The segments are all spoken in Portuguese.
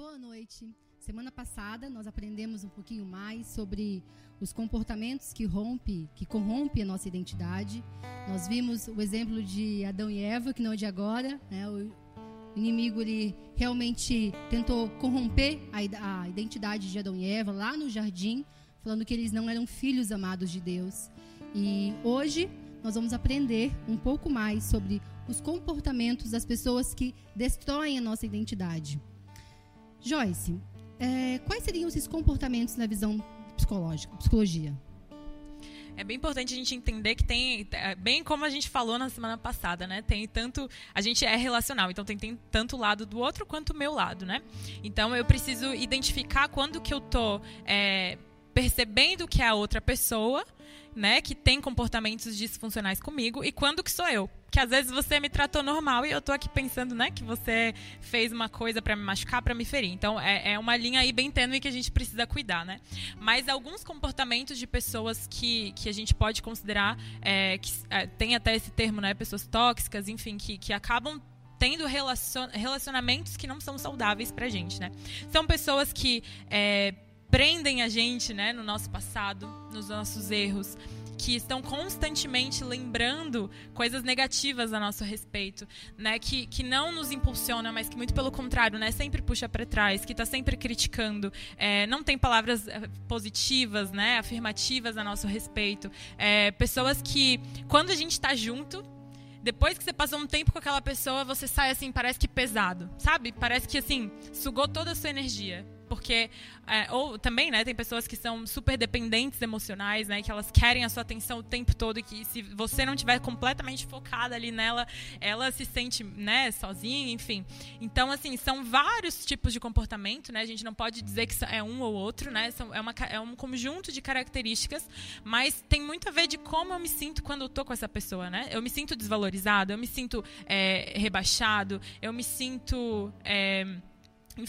Boa noite. Semana passada nós aprendemos um pouquinho mais sobre os comportamentos que rompe, que corrompe a nossa identidade. Nós vimos o exemplo de Adão e Eva, que não é de agora, né? O inimigo ele realmente tentou corromper a, identidade de Adão e Eva lá no jardim, falando que eles não eram filhos amados de Deus. E hoje nós vamos aprender um pouco mais sobre os comportamentos das pessoas que destroem a nossa identidade. Joyce, é, quais seriam esses comportamentos na visão psicológica, psicologia? é bem importante a gente entender que tem, é, bem como a gente falou na semana passada, né? Tem tanto, a gente é relacional, então tem, tem tanto o lado do outro quanto o meu lado, né? Então eu preciso identificar quando que eu tô é, percebendo que é a outra pessoa né, que tem comportamentos disfuncionais comigo e quando que sou eu. Que às vezes você me tratou normal e eu tô aqui pensando, né, que você fez uma coisa para me machucar, para me ferir. Então é, é, uma linha aí bem tênue que a gente precisa cuidar, né? Mas alguns comportamentos de pessoas que, que a gente pode considerar, é, que é, tem até esse termo, né, pessoas tóxicas, enfim, que, que acabam tendo relacionamentos que não são saudáveis pra gente, né? São pessoas que é, prendem a gente né, no nosso passado, nos nossos erros, que estão constantemente lembrando coisas negativas a nosso respeito, né? Que, que não nos impulsiona, mas que muito pelo contrário, né? Sempre puxa para trás, que está sempre criticando, é, não tem palavras é, positivas, né? Afirmativas a nosso respeito, é, pessoas que quando a gente está junto depois que você passou um tempo com aquela pessoa, você sai assim, parece que pesado, sabe? Parece que assim, sugou toda a sua energia porque é, ou também né tem pessoas que são super dependentes emocionais né que elas querem a sua atenção o tempo todo e que se você não tiver completamente focada ali nela ela se sente né sozinha enfim. Então assim são vários tipos de comportamento né a gente não pode dizer que é um ou outro né são, é uma é um conjunto de características mas tem muito a ver de como eu me sinto quando eu tô com essa pessoa né. Eu me sinto desvalorizado eu me sinto é, rebaixado eu me sinto é,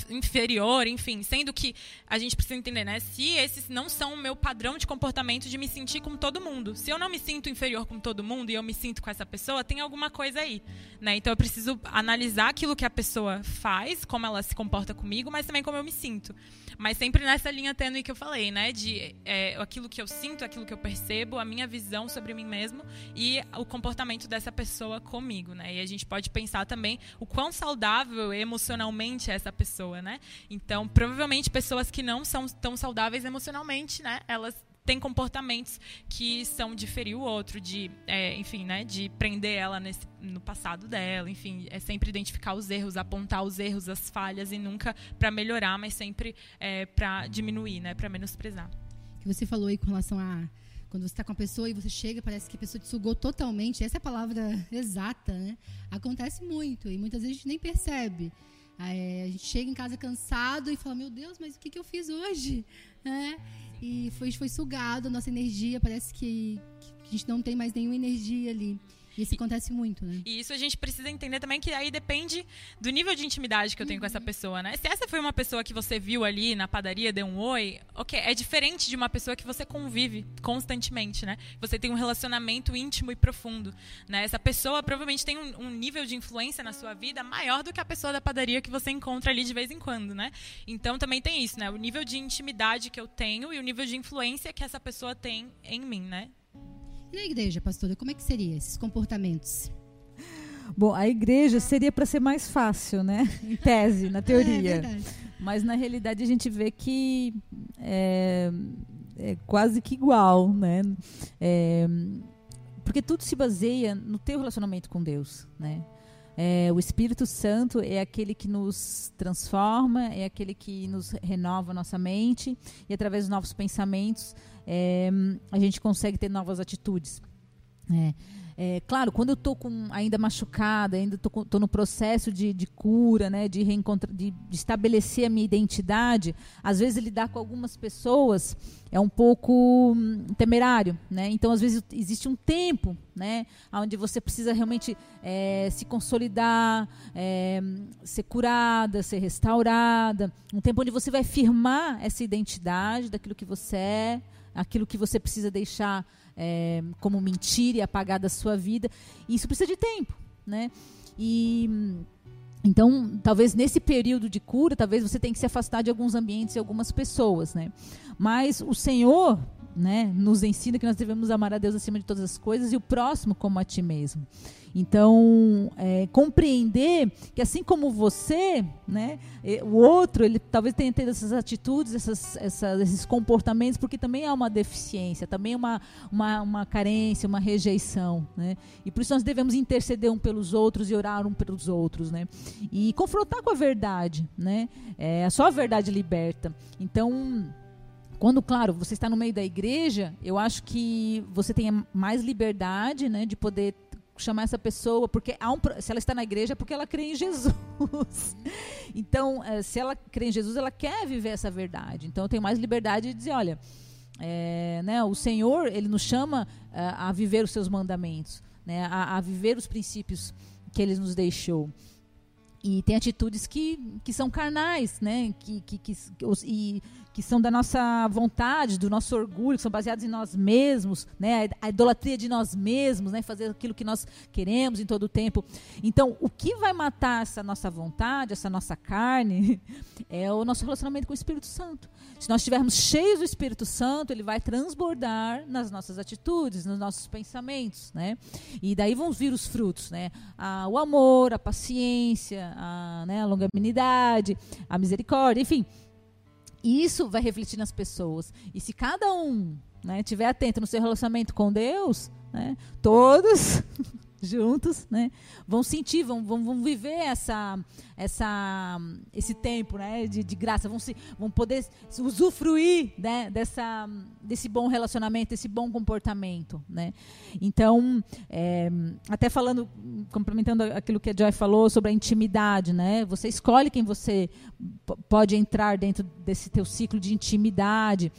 inferior, enfim, sendo que a gente precisa entender, né? Se esses não são o meu padrão de comportamento de me sentir com todo mundo. Se eu não me sinto inferior com todo mundo e eu me sinto com essa pessoa, tem alguma coisa aí, né? Então eu preciso analisar aquilo que a pessoa faz, como ela se comporta comigo, mas também como eu me sinto. Mas sempre nessa linha tênue que eu falei, né? De é, aquilo que eu sinto, aquilo que eu percebo, a minha visão sobre mim mesmo e o comportamento dessa pessoa comigo, né? E a gente pode pensar também o quão saudável emocionalmente é essa pessoa, né? Então, provavelmente pessoas que não são tão saudáveis emocionalmente, né? Elas tem comportamentos que são de ferir o outro, de, é, enfim, né, de prender ela nesse, no passado dela, enfim, é sempre identificar os erros, apontar os erros, as falhas e nunca para melhorar, mas sempre é, para diminuir, né, para menosprezar. Que você falou aí com relação a quando você está com a pessoa e você chega, parece que a pessoa te sugou totalmente. Essa é a palavra exata, né? Acontece muito e muitas vezes a gente nem percebe. A gente chega em casa cansado e fala: Meu Deus, mas o que, que eu fiz hoje? É, e foi, foi sugado a nossa energia, parece que, que a gente não tem mais nenhuma energia ali. E isso acontece muito, né? E isso a gente precisa entender também que aí depende do nível de intimidade que eu tenho uhum. com essa uhum. pessoa, né? Se essa foi uma pessoa que você viu ali na padaria, deu um oi, ok, é diferente de uma pessoa que você convive constantemente, né? Você tem um relacionamento íntimo e profundo, né? Essa pessoa provavelmente tem um, um nível de influência na sua vida maior do que a pessoa da padaria que você encontra ali de vez em quando, né? Então também tem isso, né? O nível de intimidade que eu tenho e o nível de influência que essa pessoa tem em mim, né? E na igreja, pastora, como é que seria esses comportamentos? Bom, a igreja seria para ser mais fácil, né? Em tese, na teoria. É verdade. Mas na realidade a gente vê que é, é quase que igual, né? É, porque tudo se baseia no teu relacionamento com Deus, né? É, o Espírito Santo é aquele que nos transforma, é aquele que nos renova nossa mente e através dos novos pensamentos é, a gente consegue ter novas atitudes. É. É, claro, quando eu estou ainda machucada, ainda estou no processo de, de cura, né, de, reencontrar, de, de, estabelecer a minha identidade, às vezes lidar com algumas pessoas é um pouco hum, temerário. Né? Então, às vezes, existe um tempo né, onde você precisa realmente é, se consolidar, é, ser curada, ser restaurada. Um tempo onde você vai firmar essa identidade daquilo que você é, aquilo que você precisa deixar é, como mentira e apagar da sua vida. E isso precisa de tempo, né? E então, talvez nesse período de cura, talvez você tenha que se afastar de alguns ambientes e algumas pessoas, né? Mas o Senhor, né, nos ensina que nós devemos amar a Deus acima de todas as coisas e o próximo como a ti mesmo. Então, é, compreender que assim como você, né, o outro, ele talvez tenha tido essas atitudes, essas, essas, esses comportamentos, porque também há uma deficiência, também uma, uma, uma carência, uma rejeição. Né? E por isso nós devemos interceder um pelos outros e orar um pelos outros. Né? E confrontar com a verdade. Né? É, só a verdade liberta. Então quando, claro, você está no meio da igreja, eu acho que você tem mais liberdade né, de poder chamar essa pessoa, porque um, se ela está na igreja é porque ela crê em Jesus. então, é, se ela crê em Jesus, ela quer viver essa verdade. Então, eu tenho mais liberdade de dizer, olha, é, né, o Senhor, ele nos chama é, a viver os seus mandamentos, né, a, a viver os princípios que ele nos deixou e tem atitudes que, que são carnais, né? Que, que, que, e que são da nossa vontade, do nosso orgulho, que são baseados em nós mesmos, né? A idolatria de nós mesmos, né? Fazer aquilo que nós queremos em todo o tempo. Então, o que vai matar essa nossa vontade, essa nossa carne, é o nosso relacionamento com o Espírito Santo. Se nós estivermos cheios do Espírito Santo, ele vai transbordar nas nossas atitudes, nos nossos pensamentos, né? E daí vão vir os frutos, né? Ah, o amor, a paciência, a, né, a longanimidade, a misericórdia, enfim e isso vai refletir nas pessoas. E se cada um né, tiver atento no seu relacionamento com Deus, né, todos juntos, né, vão sentir, vão, vão, vão viver essa, essa, esse tempo, né, de, de graça, vão, se, vão poder usufruir, né, dessa, desse bom relacionamento, desse bom comportamento, né. Então, é, até falando, complementando aquilo que a Joy falou sobre a intimidade, né, você escolhe quem você pode entrar dentro desse teu ciclo de intimidade.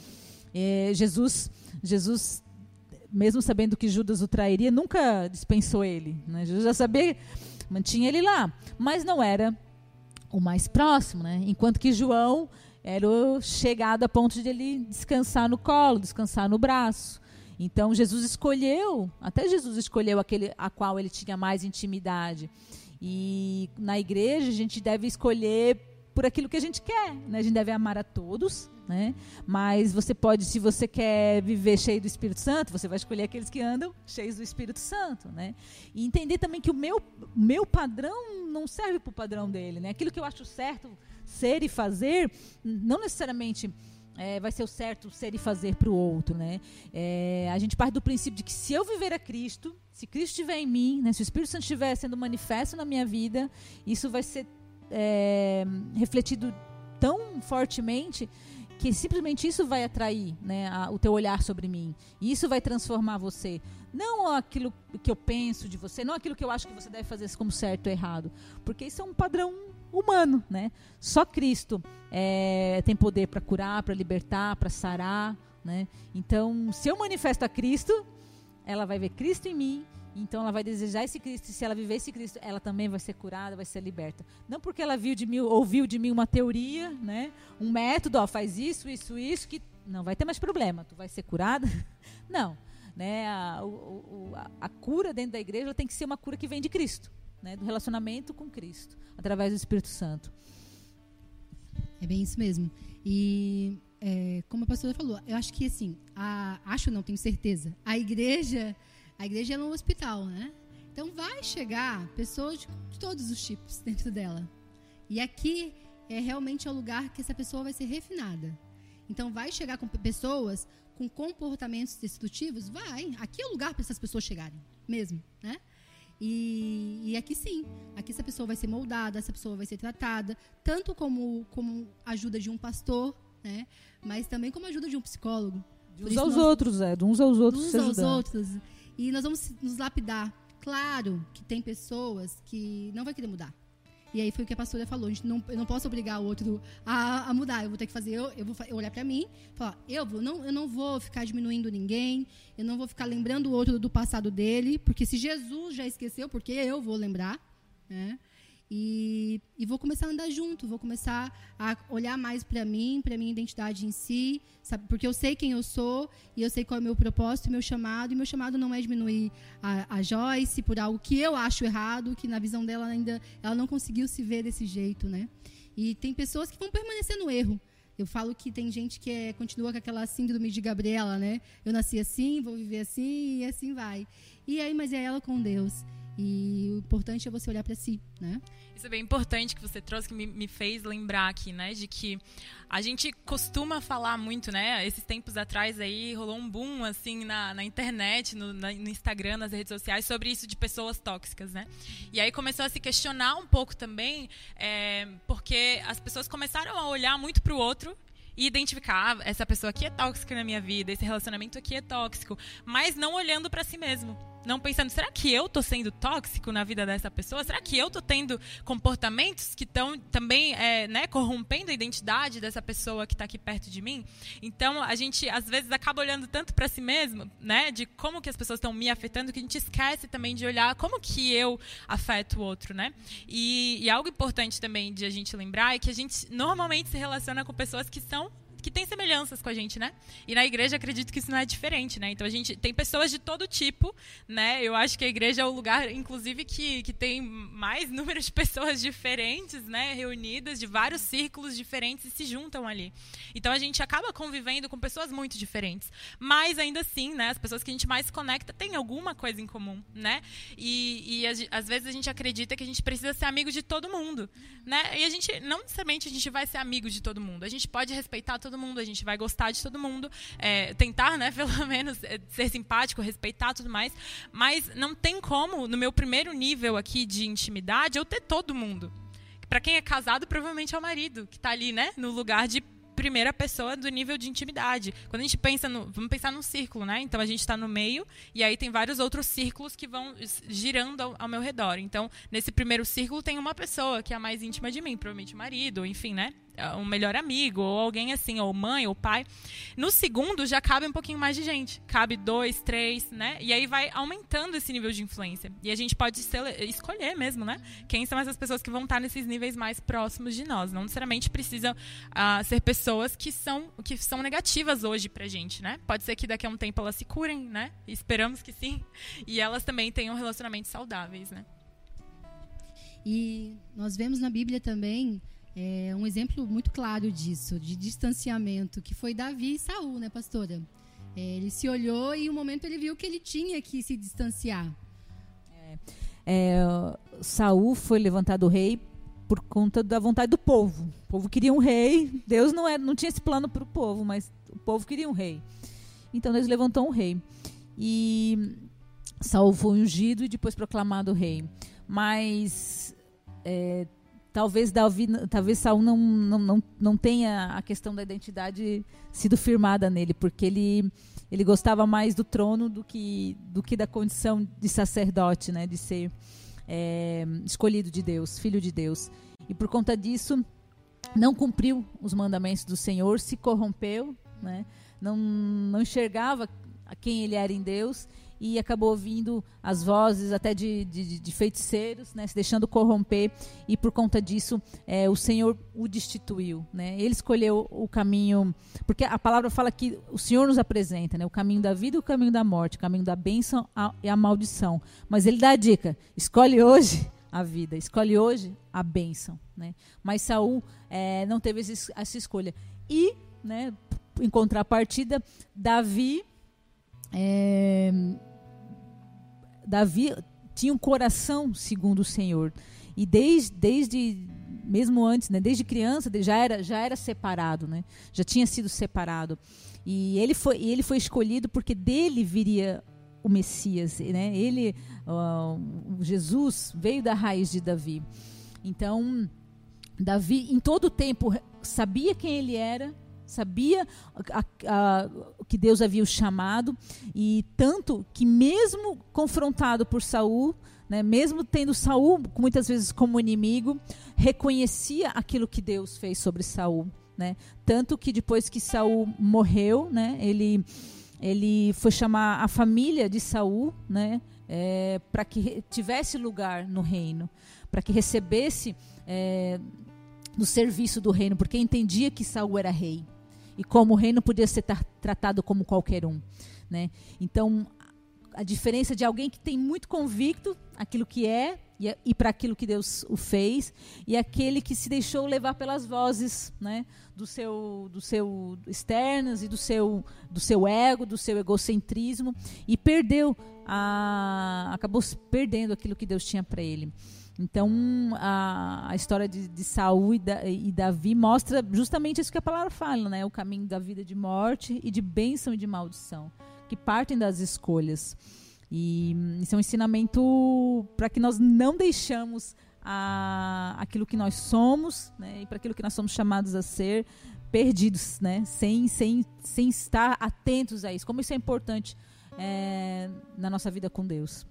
É, Jesus, Jesus mesmo sabendo que Judas o trairia, nunca dispensou ele. Né? Jesus já sabia, mantinha ele lá, mas não era o mais próximo, né? Enquanto que João era o chegado a ponto de ele descansar no colo, descansar no braço. Então Jesus escolheu, até Jesus escolheu aquele a qual ele tinha mais intimidade. E na igreja a gente deve escolher por aquilo que a gente quer, né? A gente deve amar a todos, né? Mas você pode, se você quer viver cheio do Espírito Santo, você vai escolher aqueles que andam cheios do Espírito Santo, né? E entender também que o meu, meu padrão não serve para o padrão dele, né? Aquilo que eu acho certo ser e fazer, não necessariamente é, vai ser o certo ser e fazer para o outro, né? É, a gente parte do princípio de que se eu viver a Cristo, se Cristo estiver em mim, né? Se o Espírito Santo estiver sendo manifesto na minha vida, isso vai ser é, refletido tão fortemente que simplesmente isso vai atrair né, a, o teu olhar sobre mim. E isso vai transformar você. Não aquilo que eu penso de você, não aquilo que eu acho que você deve fazer como certo ou errado. Porque isso é um padrão humano. Né? Só Cristo é, tem poder para curar, para libertar, para sarar. Né? Então, se eu manifesto a Cristo, ela vai ver Cristo em mim então ela vai desejar esse Cristo, e se ela viver esse Cristo, ela também vai ser curada, vai ser liberta. Não porque ela viu de mim, ouviu de mim uma teoria, né? Um método, ó, faz isso, isso, isso, que não vai ter mais problema, tu vai ser curada. Não, né? A, o, a, a cura dentro da igreja tem que ser uma cura que vem de Cristo, né? Do relacionamento com Cristo, através do Espírito Santo. É bem isso mesmo. E é, como a pastora falou, eu acho que assim, a, acho não, tenho certeza, a igreja a igreja é um hospital, né? Então vai chegar pessoas de, de todos os tipos dentro dela. E aqui é realmente o lugar que essa pessoa vai ser refinada. Então vai chegar com pessoas com comportamentos destrutivos? Vai. Aqui é o lugar para essas pessoas chegarem, mesmo, né? E, e, aqui sim, aqui essa pessoa vai ser moldada, essa pessoa vai ser tratada, tanto como, como ajuda de um pastor, né? Mas também como ajuda de um psicólogo. De uns aos nós, outros, é, de uns aos outros. De uns aos outros. E nós vamos nos lapidar. Claro que tem pessoas que não vai querer mudar. E aí foi o que a pastora falou. A não, eu não posso obrigar o outro a, a mudar. Eu vou ter que fazer, eu, eu vou eu olhar para mim falar, eu, vou, não, eu não vou ficar diminuindo ninguém, eu não vou ficar lembrando o outro do passado dele, porque se Jesus já esqueceu, porque eu vou lembrar. Né? E, e, vou começar a andar junto, vou começar a olhar mais para mim, para minha identidade em si, sabe? Porque eu sei quem eu sou e eu sei qual é o meu propósito, meu chamado. E meu chamado não é diminuir a, a Joyce por algo que eu acho errado, que na visão dela ainda ela não conseguiu se ver desse jeito, né? E tem pessoas que vão permanecer no erro. Eu falo que tem gente que é, continua com aquela síndrome de Gabriela, né? Eu nasci assim, vou viver assim e assim vai. E aí, mas é ela com Deus. E o importante é você olhar para si, né? Isso é bem importante que você trouxe, que me, me, fez lembrar aqui, né? De que a gente costuma falar muito, né? Esses tempos atrás aí rolou um boom, assim, na, na internet, no, na, no, Instagram, nas redes sociais, sobre isso de pessoas tóxicas, né? E aí começou a se questionar um pouco também, é, porque as pessoas começaram a olhar muito para o outro e identificar ah, essa pessoa aqui é tóxica na minha vida, esse relacionamento aqui é tóxico, mas não olhando para si mesmo não pensando, será que eu tô sendo tóxico na vida dessa pessoa? Será que eu tô tendo comportamentos que estão também é, né, corrompendo a identidade dessa pessoa que está aqui perto de mim? Então, a gente às vezes acaba olhando tanto para si mesmo, né, de como que as pessoas estão me afetando, que a gente esquece também de olhar como que eu afeto o outro, né? E, e algo importante também de a gente lembrar é que a gente normalmente se relaciona com pessoas que são que tem semelhanças com a gente, né? E na igreja acredito que isso não é diferente, né? Então a gente tem pessoas de todo tipo, né? Eu acho que a igreja é o lugar, inclusive, que, que tem mais número de pessoas diferentes, né? Reunidas de vários círculos diferentes e se juntam ali. Então a gente acaba convivendo com pessoas muito diferentes. Mas ainda assim, né? As pessoas que a gente mais conecta têm alguma coisa em comum, né? E, e às vezes a gente acredita que a gente precisa ser amigo de todo mundo, né? E a gente, não necessariamente a gente vai ser amigo de todo mundo. A gente pode respeitar todo todo mundo, a gente vai gostar de todo mundo, é, tentar, né, pelo menos, é, ser simpático, respeitar tudo mais. Mas não tem como, no meu primeiro nível aqui de intimidade, eu ter todo mundo. Para quem é casado, provavelmente é o marido, que está ali, né, no lugar de primeira pessoa do nível de intimidade. Quando a gente pensa no. Vamos pensar num círculo, né? Então a gente está no meio e aí tem vários outros círculos que vão girando ao, ao, meu redor. Então, nesse primeiro círculo tem uma pessoa que é a mais íntima de mim, provavelmente o marido, enfim, né? Um melhor amigo, ou alguém assim, ou mãe, ou pai. No segundo já cabe um pouquinho mais de gente. Cabe dois, três, né? E aí vai aumentando esse nível de influência. E a gente pode escolher mesmo, né? Quem são essas pessoas que vão estar nesses níveis mais próximos de nós. Não necessariamente precisam uh, ser pessoas que são, que são negativas hoje pra gente, né? Pode ser que daqui a um tempo elas se curem, né? Esperamos que sim. E elas também tenham relacionamentos saudáveis, né? E nós vemos na Bíblia também é, um exemplo muito claro disso, de distanciamento, que foi Davi e Saul, né, pastora? É, ele se olhou e um momento ele viu que ele tinha que se distanciar. É, é, Saul foi levantado rei por conta da vontade do povo. O povo queria um rei. Deus não, era, não tinha esse plano para o povo, mas o povo queria um rei. Então Deus levantou um rei. E Saul foi ungido e depois proclamado rei. Mas é, talvez Davi, talvez Saul não, não, não, não tenha a questão da identidade sido firmada nele, porque ele, ele gostava mais do trono do que, do que da condição de sacerdote, né, de ser é, escolhido de Deus, filho de Deus. E por conta disso, não cumpriu os mandamentos do Senhor, se corrompeu, né, não, não enxergava quem ele era em Deus e acabou ouvindo as vozes até de, de, de feiticeiros, né, se deixando corromper, e por conta disso é, o Senhor o destituiu. Né? Ele escolheu o caminho, porque a palavra fala que o Senhor nos apresenta né, o caminho da vida e o caminho da morte, o caminho da bênção e a maldição. Mas ele dá a dica: escolhe hoje a vida, escolhe hoje a bênção. Né? Mas Saul é, não teve essa escolha. E, né, em contrapartida, Davi. É, Davi tinha um coração segundo o Senhor. E desde, desde mesmo antes, né, desde criança, já era, já era separado, né? já tinha sido separado. E ele foi, ele foi escolhido porque dele viria o Messias. Né? Ele, uh, Jesus, veio da raiz de Davi. Então, Davi, em todo o tempo, sabia quem ele era, sabia a, a, que Deus havia o chamado e tanto que mesmo confrontado por Saul, né, mesmo tendo Saul muitas vezes como inimigo, reconhecia aquilo que Deus fez sobre Saul, né? Tanto que depois que Saul morreu, né, ele ele foi chamar a família de Saul, né, é, para que tivesse lugar no reino, para que recebesse é, no serviço do reino, porque entendia que Saul era rei e como o reino podia ser tratado como qualquer um, né? Então a diferença de alguém que tem muito convicto aquilo que é e, e para aquilo que Deus o fez e aquele que se deixou levar pelas vozes, né, do seu do seu externas e do seu do seu ego, do seu egocentrismo e perdeu a acabou perdendo aquilo que Deus tinha para ele. Então, a, a história de, de Saul e, da, e, Davi mostra justamente isso que a palavra fala, né? O caminho da vida de morte e de bênção e de maldição, que partem das escolhas. E isso é um ensinamento para que nós não deixamos a, aquilo que nós somos né? e para aquilo que nós somos chamados a ser perdidos, né? Sem, sem, sem estar atentos a isso. Como isso é importante é, na nossa vida com Deus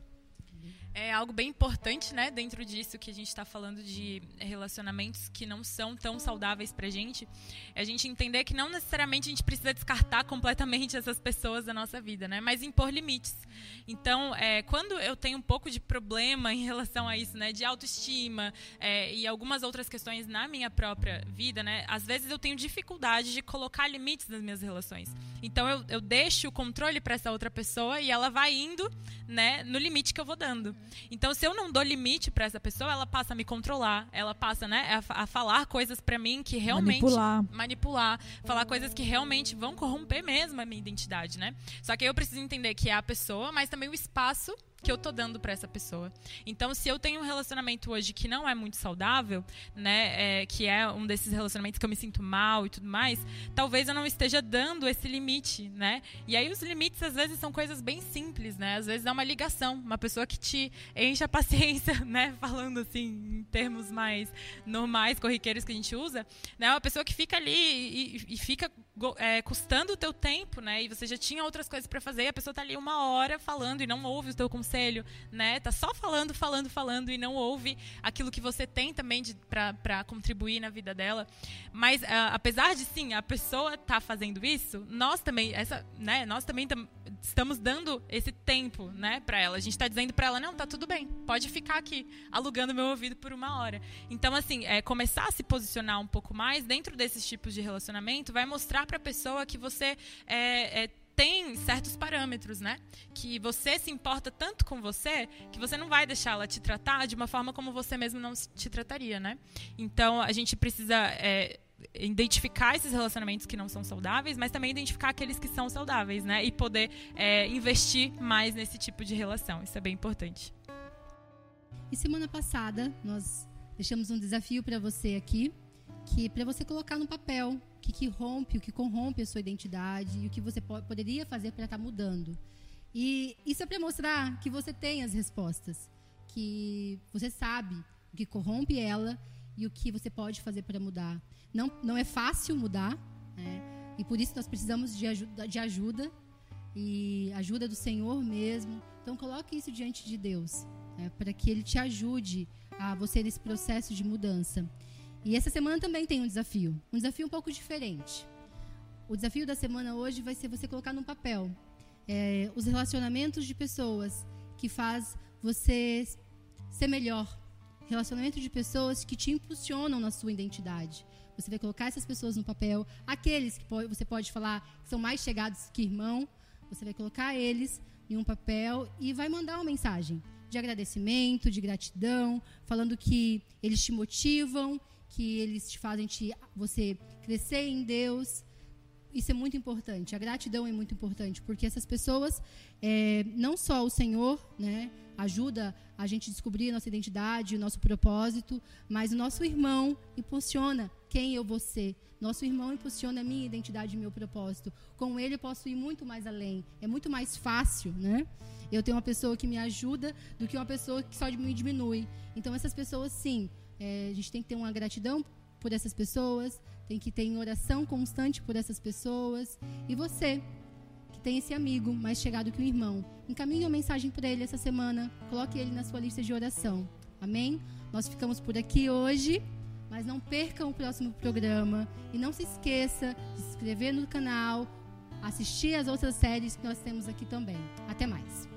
é algo bem importante, né, dentro disso que a gente está falando de relacionamentos que não são tão saudáveis para a gente, é a gente entender que não necessariamente a gente precisa descartar completamente essas pessoas da nossa vida, né, mas impor limites. Então, é, quando eu tenho um pouco de problema em relação a isso, né, de autoestima é, e algumas outras questões na minha própria vida, né, às vezes eu tenho dificuldade de colocar limites nas minhas relações. Então, eu, eu deixo o controle para essa outra pessoa e ela vai indo, né, no limite que eu vou dando. Então, se eu não dou limite para essa pessoa, ela passa a me controlar, ela passa, né, a, a falar coisas para mim que realmente manipular, manipular, falar coisas que realmente vão corromper mesmo a minha identidade, né? Só que aí eu preciso entender que é a pessoa, mas também o espaço que eu tô dando para essa pessoa. Então, se eu tenho um relacionamento hoje que não é muito saudável, né, é, que é um desses relacionamentos que eu me sinto mal e tudo mais, talvez eu não esteja dando esse limite, né? E aí os limites às vezes são coisas bem simples, né? Às vezes é uma ligação, uma pessoa que te enche a paciência, né, falando assim em termos mais normais, corriqueiros que a gente usa, né? Uma pessoa que fica ali e, e fica é, custando o teu tempo, né? E você já tinha outras coisas para fazer, e a pessoa tá ali uma hora falando e não ouve o teu conselho, né? Tá só falando, falando, falando e não ouve aquilo que você tem também para contribuir na vida dela. Mas uh, apesar de sim, a pessoa tá fazendo isso, nós também, essa, né? Nós também tam, estamos dando esse tempo, né, para ela. A gente está dizendo para ela, não, tá tudo bem, pode ficar aqui alugando meu ouvido por uma hora. Então assim, é começar a se posicionar um pouco mais dentro desses tipos de relacionamento vai mostrar mostrar para a pessoa que você é, é, tem certos parâmetros, né? Que você se importa tanto com você que você não vai deixar ela te tratar de uma forma como você mesmo não te trataria, né? Então a gente precisa é, identificar esses relacionamentos que não são saudáveis, mas também identificar aqueles que são saudáveis, né? E poder é, investir mais nesse tipo de relação. Isso é bem importante. E semana passada nós deixamos um desafio para você aqui, que para você colocar no papel o que, que rompe, o que corrompe a sua identidade e o que você po poderia fazer para estar tá mudando. E isso é para mostrar que você tem as respostas, que você sabe o que corrompe ela e o que você pode fazer para mudar. Não, não é fácil mudar, né? e por isso nós precisamos de ajuda, de ajuda e ajuda do Senhor mesmo. Então coloque isso diante de Deus, né? para que Ele te ajude a você nesse processo de mudança. E essa semana também tem um desafio, um desafio um pouco diferente. O desafio da semana hoje vai ser você colocar no papel é, os relacionamentos de pessoas que faz você ser melhor, relacionamento de pessoas que te impulsionam na sua identidade. Você vai colocar essas pessoas no papel, aqueles que você pode falar que são mais chegados que irmão, você vai colocar eles em um papel e vai mandar uma mensagem de agradecimento, de gratidão, falando que eles te motivam que eles te fazem te, você crescer em Deus. Isso é muito importante. A gratidão é muito importante, porque essas pessoas, é, não só o Senhor, né, ajuda a gente descobrir a nossa identidade, o nosso propósito, mas o nosso irmão impulsiona quem eu vou ser. Nosso irmão impulsiona a minha identidade e meu propósito. Com ele eu posso ir muito mais além. É muito mais fácil, né? Eu tenho uma pessoa que me ajuda do que uma pessoa que só me diminui. Então essas pessoas, sim, é, a gente tem que ter uma gratidão por essas pessoas, tem que ter oração constante por essas pessoas. E você, que tem esse amigo mais chegado que o irmão, encaminhe uma mensagem para ele essa semana, coloque ele na sua lista de oração. Amém? Nós ficamos por aqui hoje, mas não percam o próximo programa e não se esqueça de se inscrever no canal, assistir as outras séries que nós temos aqui também. Até mais.